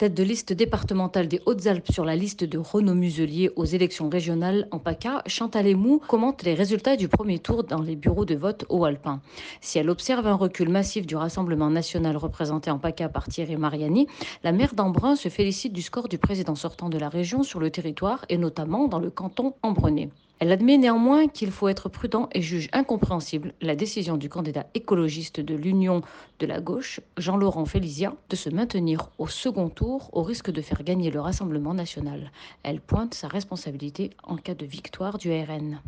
Tête de liste départementale des Hautes-Alpes sur la liste de Renaud Muselier aux élections régionales en PACA, Chantal Emou commente les résultats du premier tour dans les bureaux de vote au Alpin. Si elle observe un recul massif du Rassemblement national représenté en PACA par Thierry Mariani, la maire d'Embrun se félicite du score du président sortant de la région sur le territoire et notamment dans le canton embruné. Elle admet néanmoins qu'il faut être prudent et juge incompréhensible la décision du candidat écologiste de l'Union de la gauche, Jean-Laurent Félizia, de se maintenir au second tour au risque de faire gagner le Rassemblement national. Elle pointe sa responsabilité en cas de victoire du RN.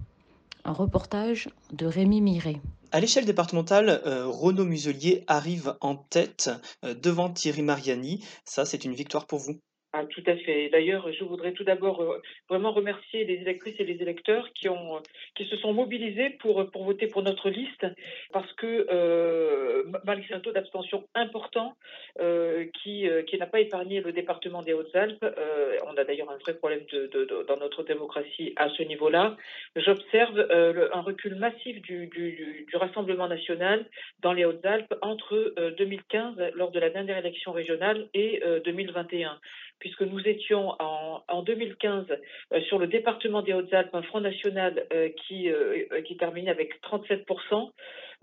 Un reportage de Rémi Miré. À l'échelle départementale, euh, Renaud Muselier arrive en tête euh, devant Thierry Mariani. Ça, c'est une victoire pour vous? Ah, tout à fait. D'ailleurs, je voudrais tout d'abord euh, vraiment remercier les électrices et les électeurs qui ont qui se sont mobilisés pour voter pour notre liste parce que euh, malgré un taux d'abstention important euh, qui n'a pas épargné le département des Hautes-Alpes, on a d'ailleurs un vrai problème dans notre démocratie à ce niveau-là. J'observe un recul massif du, Rassemblement national dans les Hautes-Alpes entre 2015 lors de la dernière élection régionale et 2021 puisque nous étions en, en 2015 euh, sur le département des Hautes-Alpes, un Front National euh, qui, euh, qui terminait avec 37%.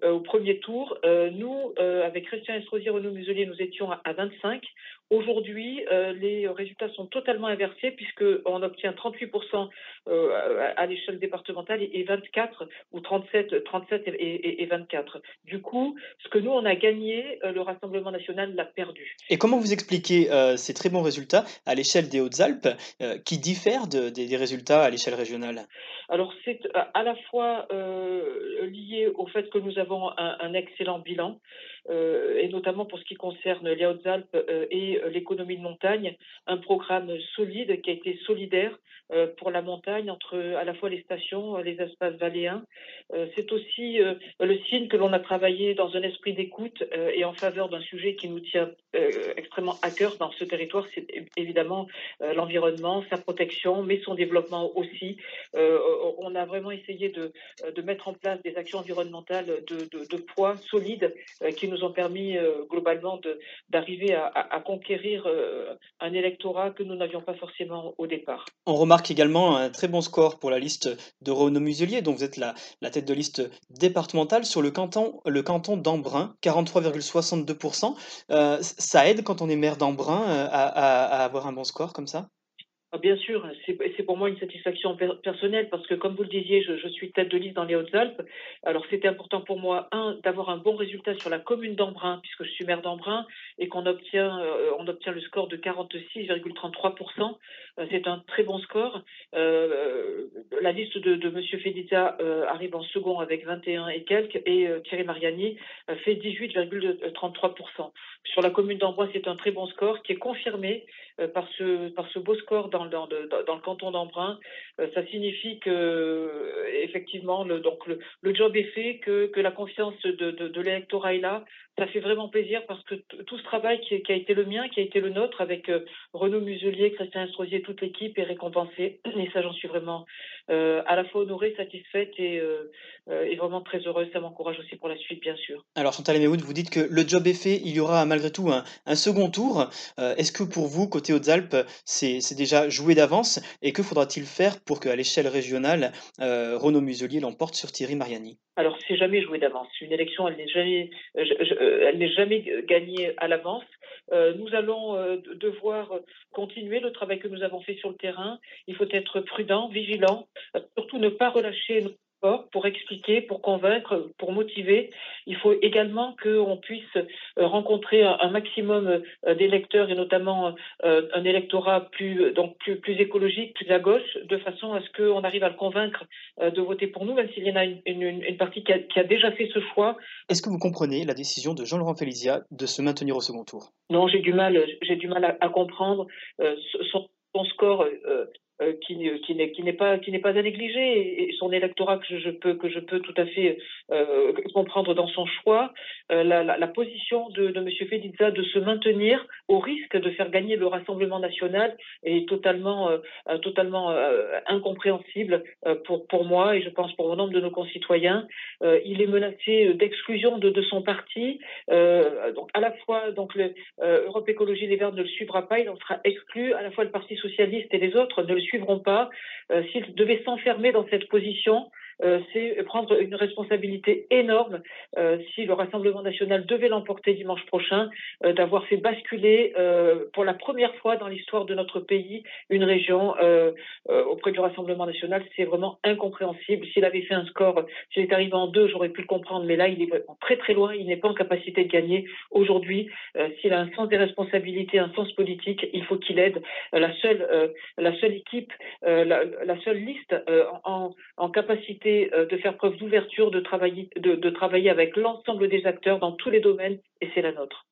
au premier tour. nous, avec Christian Estrosi, Renaud Muselier, nous étions à, 25. Aujourd'hui, les résultats sont totalement inversés puisqu'on obtient 38% à, l'échelle départementale et, 24 ou 37, 37 et, et, 24. Du coup, ce que nous, on a gagné, le Rassemblement national l'a perdu. Et comment vous expliquez ces très bons résultats à l'échelle des Hautes-Alpes euh, qui diffèrent des, résultats à l'échelle régionale? Alors c'est à la fois euh, lié au fait que nous avons un, excellent bilan, euh, et notamment pour ce qui concerne les Hautes-Alpes et l'économie de montagne, un programme solide qui a été solidaire pour la montagne entre à la fois les stations, les espaces valéens. c'est aussi le signe que l'on a travaillé dans un esprit d'écoute et en faveur d'un sujet qui nous tient extrêmement à cœur dans ce territoire, c'est évidemment euh, l'environnement, sa protection, mais son développement aussi. Euh, on a vraiment essayé de, mettre en place des actions environnementales de, poids solides euh, qui nous ont permis globalement d'arriver à, à, conquérir un électorat que nous n'avions pas forcément au départ. On remarque également un très bon score pour la liste de Renaud Muselier, dont vous êtes la, la tête de liste départementale sur le canton, le canton d'Embrun, 43,62%. ça aide quand on est maire d'Embrun à, à avoir un bon score comme ça? Ah, bien sûr, c'est pour moi une satisfaction personnelle parce que, comme vous le disiez, je, je suis tête de liste dans les Hautes-Alpes. Alors, c'était important pour moi, un, d'avoir un bon résultat sur la commune d'Embrun, puisque je suis maire d'Embrun, et qu'on obtient, euh, obtient le score de 46,33%. Euh, c'est un très bon score. Euh, la liste de, de M. Fedita arrive en second avec 21 et quelques, et Thierry Mariani fait 18,33%. Sur la commune d'Embrun, c'est un très bon score qui est confirmé par ce, par ce beau score dans dans, le canton d'Embrun, ça signifie que effectivement le, donc le, job est fait, que, la confiance de, l'électorat est là. Ça fait vraiment plaisir parce que tout ce travail qui, a été le mien, qui a été le nôtre avec euh, Renaud Muselier, Christian Estrozier, toute l'équipe est récompensé. Et ça, j'en suis vraiment à la fois honorée, satisfaite et, vraiment très heureuse. Ça m'encourage aussi pour la suite, bien sûr. Alors Chantal Emewood, vous dites que le job est fait, il y aura malgré tout un, second tour. Est-ce que pour vous, côté Hautes-Alpes, c'est déjà joué d'avance? Et que faudra-t-il faire pour qu'à l'échelle régionale, euh, Renaud Muselier l'emporte sur Thierry Mariani? Alors, c'est jamais joué d'avance. Une élection, elle n'est jamais, euh, elle n'est jamais gagnée à l'avance. Euh, nous allons devoir continuer le travail que nous avons fait sur le terrain. Il faut être prudent, vigilant, surtout ne pas relâcher pour expliquer, pour convaincre, pour motiver. Il faut également qu'on puisse euh, rencontrer un maximum euh, d'électeurs et notamment euh, un électorat plus donc plus, plus écologique, plus à gauche, de façon à ce qu'on arrive à le convaincre de voter pour nous, même s'il y en a une, une, partie qui a, qui a, déjà fait ce choix. Est-ce que vous comprenez la décision de Jean-Laurent Félizia de se maintenir au second tour? Non, j'ai du mal, j'ai du mal à, comprendre son, son score qui, qui n'est qui n'est pas à négliger et, son électorat que je, peux tout à fait comprendre dans son choix. La, position de, de M. Fedizza de se maintenir au risque de faire gagner le Rassemblement national est totalement incompréhensible pour moi et je pense pour bon nombre de nos concitoyens. il est menacé d'exclusion de, son parti. donc à la fois donc le, Europe Écologie Les Verts ne le suivra pas, il en sera exclu. À la fois le Parti socialiste et les autres ne le suivront pas. Euh, s'il devait s'enfermer dans cette position, euh, c'est prendre une responsabilité énorme euh, si le Rassemblement national devait l'emporter dimanche prochain, euh, d'avoir fait basculer pour la première fois dans l'histoire de notre pays une région auprès du Rassemblement national. C'est vraiment incompréhensible. S'il avait fait un score, s'il est arrivé en deux, j'aurais pu le comprendre, mais là, il est très très loin. Il n'est pas en capacité de gagner. Aujourd'hui, s'il a un sens des responsabilités, un sens politique, il faut qu'il aide la seule, la seule équipe, la, la, seule liste en, en capacité euh, de faire preuve d'ouverture, de travailler, de, de travailler avec l'ensemble des acteurs dans tous les domaines, et c'est la nôtre.